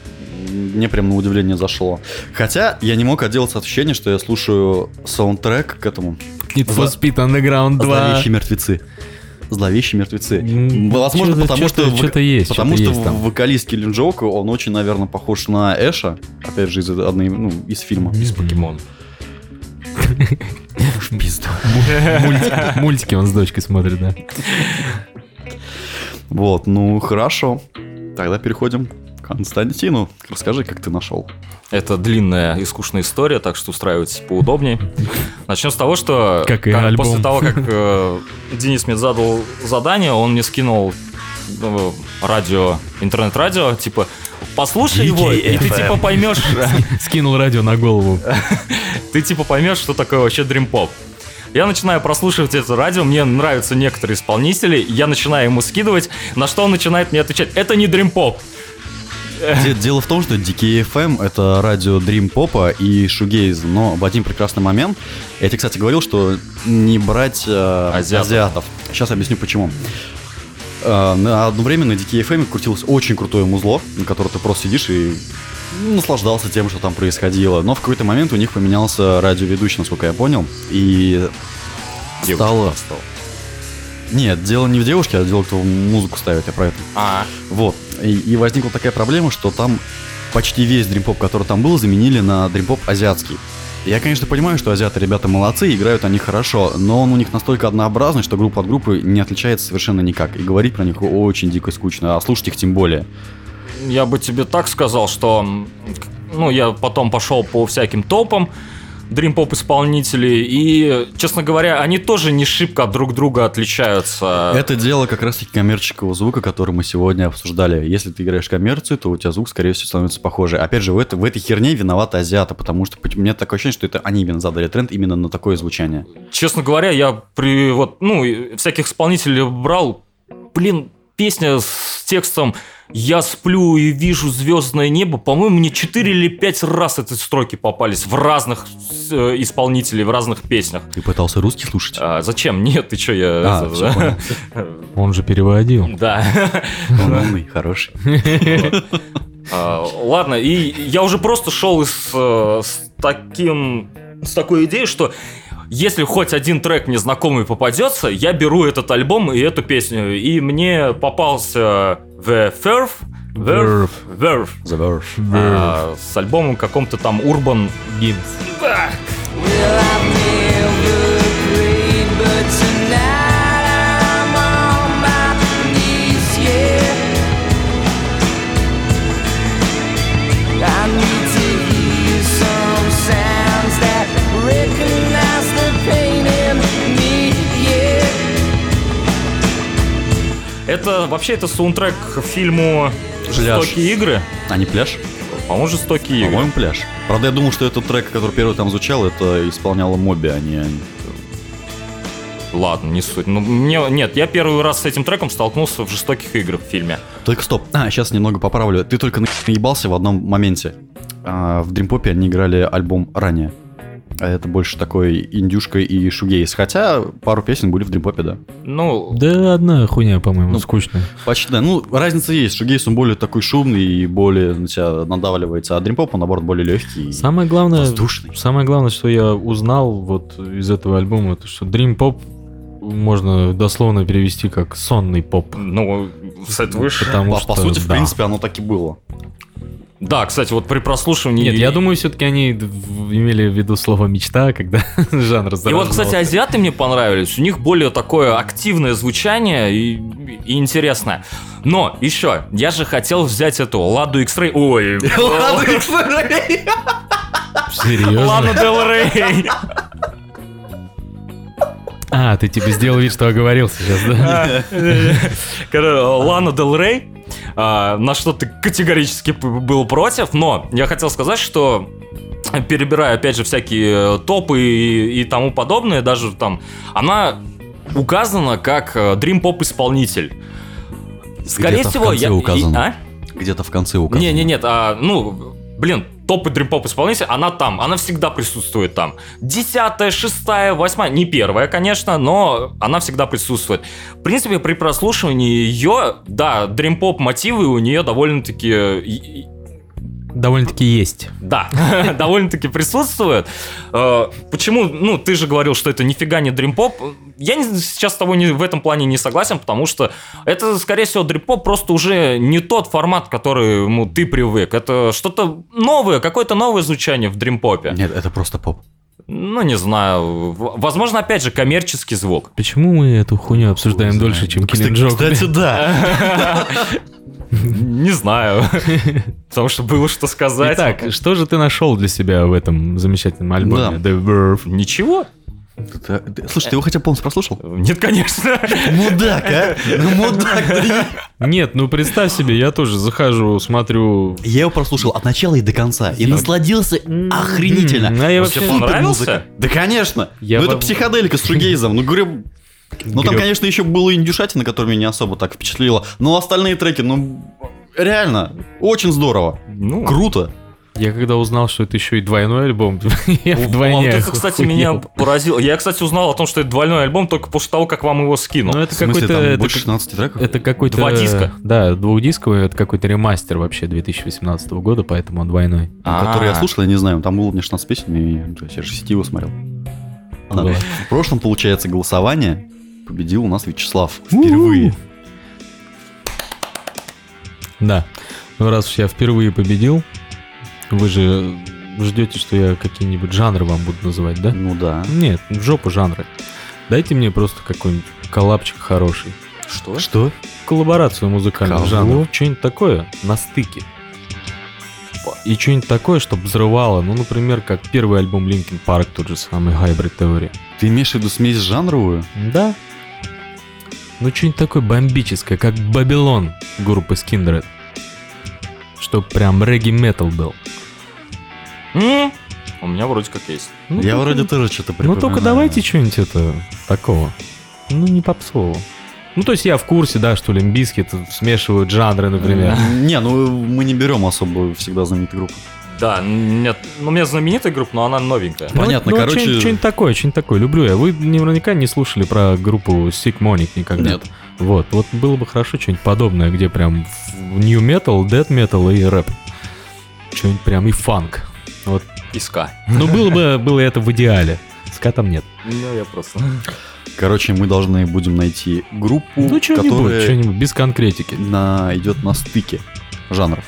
Мне прям на удивление зашло. Хотя я не мог отделаться от ощущения, что я слушаю саундтрек к этому Need for Speed Underground 2. «Зловещие мертвецы». Зловещие мертвецы. Возможно, потому что... чё-то есть, Потому что вокалист Киллин Джоука, он очень, наверное, похож на Эша. Опять же, из одной, ну, из фильма. Из покемон. [laughs] Мультики, мультики он с дочкой смотрит, да. Вот, ну, хорошо. Тогда переходим к Константину. Расскажи, как ты нашел. Это длинная и скучная история, так что устраивайтесь поудобнее. Начнем с того, что Как и как- после того, как э, Денис мне задал задание, он мне скинул ну, радио, интернет-радио, типа, послушай его, и ты типа поймешь, [laughs] Скинул радио на голову. [laughs] ты типа поймешь, что такое вообще Dream Pop. Я начинаю прослушивать это радио, мне нравятся некоторые исполнители, я начинаю ему скидывать, на что он начинает мне отвечать, это не Dream Pop. Де- Дело в том, что DKFM — это радио Dream Попа и Шугейза, но в один прекрасный момент, я тебе, кстати, говорил, что не брать э, Азиатов. азиатов. Сейчас объясню, почему. Э, на одно время на DKFM крутилось очень крутое музло, на которое ты просто сидишь и наслаждался тем, что там происходило. Но в какой-то момент у них поменялся радиоведущий, насколько я понял, и стало... Нет, дело не в девушке, а дело, кто музыку ставит, я про это. А, Вот. И, и возникла такая проблема, что там почти весь дримпоп, который там был, заменили на дримпоп азиатский. Я, конечно, понимаю, что азиаты ребята молодцы, играют они хорошо, но он у них настолько однообразный, что группа от группы не отличается совершенно никак. И говорить про них очень дико скучно, а слушать их тем более. я бы тебе так сказал, что ну, я потом пошел по всяким топам Pop исполнителей, и, честно говоря, они тоже не шибко друг друга отличаются. Это дело как раз-таки коммерческого звука, который мы сегодня обсуждали. Если ты играешь коммерцию, то у тебя звук, скорее всего, становится похожий. Опять же, в, это, в этой херне виноваты азиаты, потому что у меня такое ощущение, что это они именно задали тренд именно на такое звучание. Честно говоря, я при вот, ну, всяких исполнителей брал, блин, песня с текстом «Я сплю и вижу звездное небо», по-моему, мне 4 или 5 раз эти строки попались в разных э, исполнителей, в разных песнях. Ты пытался русский слушать? А, зачем? Нет, ты что, я... А, это, да? [laughs] Он же переводил. Да. Он [laughs] умный, хороший. [laughs] А, Ладно, и я уже просто шел э, с таким, с такой идеей, что если хоть один трек незнакомый попадется, я беру этот альбом и эту песню. И мне попался The Verve, Verve, Verve, The Verve. а, с альбомом каком-то там Urban Гимн. Да. Это вообще это саундтрек к фильму «Жестокие игры». А не пляж? По-моему, «Жестокие игры». По-моему, пляж. Правда, я думал, что этот трек, который первый там звучал, это исполняла Моби, а не... Ладно, не суть. Ну, мне, нет, я первый раз с этим треком столкнулся в «Жестоких играх» в фильме. Только стоп. А, сейчас немного поправлю. Ты только наебался в одном моменте. А, в Дримпопе они играли альбом ранее. А это больше такой индюшка и шугейс. Хотя пару песен были в Дримпопе, да. Ну, Да одна хуйня, по-моему, Ну, скучная. Почти, да. Ну, разница есть. Shoegaze, он более такой шумный и более на тебя надавливается, а dream pop, он, наоборот, более легкий. и Самое главное, воздушный. самое главное, что я узнал вот из этого альбома, это что pop можно дословно перевести как сонный поп. ну, с этого выше. Потому по, что, по сути, в да. принципе, оно так и было. Да, кстати, вот при прослушивании... Нет, я думаю, все-таки они имели в виду слово мечта, когда [laughs] жанр И вот, кстати, азиаты мне понравились. У них более такое активное звучание и, и интересное. Но еще, я же хотел взять эту Ладу X-Ray. Ой, [laughs] Серьезно? Лану Дел Рей. А, ты тебе сделал вид, что оговорился сейчас, да? [laughs] Короче, Лана Дел Рей, а, на что ты категорически был против, но я хотел сказать, что перебирая, опять же, всякие топы и, и тому подобное, даже там, она указана как э, Dream Pop исполнитель. Скорее всего, я... указано. а? Где-то в конце указано. Не, не, нет, а, ну, блин, топ и дримпоп исполнитель, она там, она всегда присутствует там. Десятая, шестая, восьмая, не первая, конечно, но она всегда присутствует. В принципе, при прослушивании ее, да, дримпоп мотивы у нее довольно-таки Довольно-таки есть. да, [laughs] довольно-таки присутствует. Э, Почему? Ну, ты же говорил, что это нифига не дримпоп. Я сейчас с тобой не, в этом плане не согласен, потому что это, скорее всего, дримпоп просто уже не тот формат, к которому ты привык. Это что-то новое, какое-то новое звучание в дримпопе. Нет, это просто поп. Ну, не знаю. Возможно, опять же, коммерческий звук. Почему мы эту хуйню обсуждаем дольше, чем Killing Joke? Кстати, да. [laughs] Не знаю. [laughs] Потому что было что сказать. Итак, что же ты нашел для себя в этом замечательном альбоме? Да. The Verve. Ничего? Ты- Слушай, ты его хотя бы полностью прослушал? Нет, конечно. [laughs] Мудак, а? Ну, мудак, да. Нет, ну представь себе, я тоже захожу, смотрю... Я его прослушал от начала и до конца. И насладился охренительно. А я Вообще понравился? музыка. Да, конечно. Ну, это психоделика с шугейзом. Ну, говорю... Ну, там, конечно, еще было индюшатина, которая меня не особо так впечатлила. Но остальные треки, ну, реально, очень здорово. Ну, Круто. Я когда узнал, что это еще и двойной альбом, [laughs] я вдвойне вот это, кстати, меня поразило. Я, кстати, узнал о том, что это двойной альбом только после того, как вам его скинул. Ну, это какой-то... это больше как- 16 треков? Это какой-то... Два диска. Да, двухдисковый, это какой-то ремастер вообще 2018 года, поэтому он двойной. Ну, который я А. слушал, я не знаю, там было мне 16 песен, и я же сети его смотрел. Да. В прошлом, получается, голосование победил у нас Вячеслав. Впервые. Да. Ну, раз уж я впервые победил, вы же ждете, что я какие-нибудь жанры вам буду называть, да? Ну да. Нет, в жопу жанры. Дайте мне просто какой-нибудь коллапчик хороший. Что? Что? Коллаборацию музыкальных Кого? жанров. Что-нибудь такое на стыке. И что-нибудь такое, чтобы взрывало. Ну, например, как первый альбом Linkin Park, тот же самый Hybrid Theory. Ты имеешь в виду смесь жанровую? Да. Ну, что-нибудь такое бомбическое, как Babylon группы Skindred. Чтоб прям регги-метал был. У меня вроде как есть. Ну, я только- вроде тоже что-то Ну, припоминаю. только давайте что-нибудь это такого. Ну, не попсового. Ну, то есть я в курсе, да, что Лимбиски смешивают жанры, например. Не, ну мы не берем особо всегда знаменитые группы. Да, нет, ну у меня знаменитая группа, но она новенькая. Ну, Понятно, ну, короче- Что-нибудь, что-нибудь такое, что-нибудь такое. Люблю я. Вы наверняка не слушали про группу Sick Monic никогда. Нет. Вот, вот было бы хорошо что-нибудь подобное, где прям new metal, dead metal и рэп. Что-нибудь прям и фанк. Вот. Иска. Ну, было бы было это в идеале, Язычка там нет. Ну, я просто... Короче, мы должны будем найти группу, Ну, что-нибудь, которая что-нибудь, без конкретики. на, идет на стыке жанров.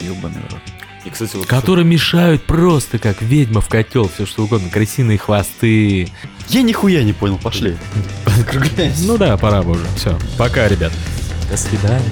Ёбаный в рот. И, кстати, вот... Которые мешают просто как ведьма в котел, все что угодно, крысиные хвосты. Я нихуя не понял, пошли. [laughs] Ну да, пора бы уже. Все, пока, ребят. До свидания.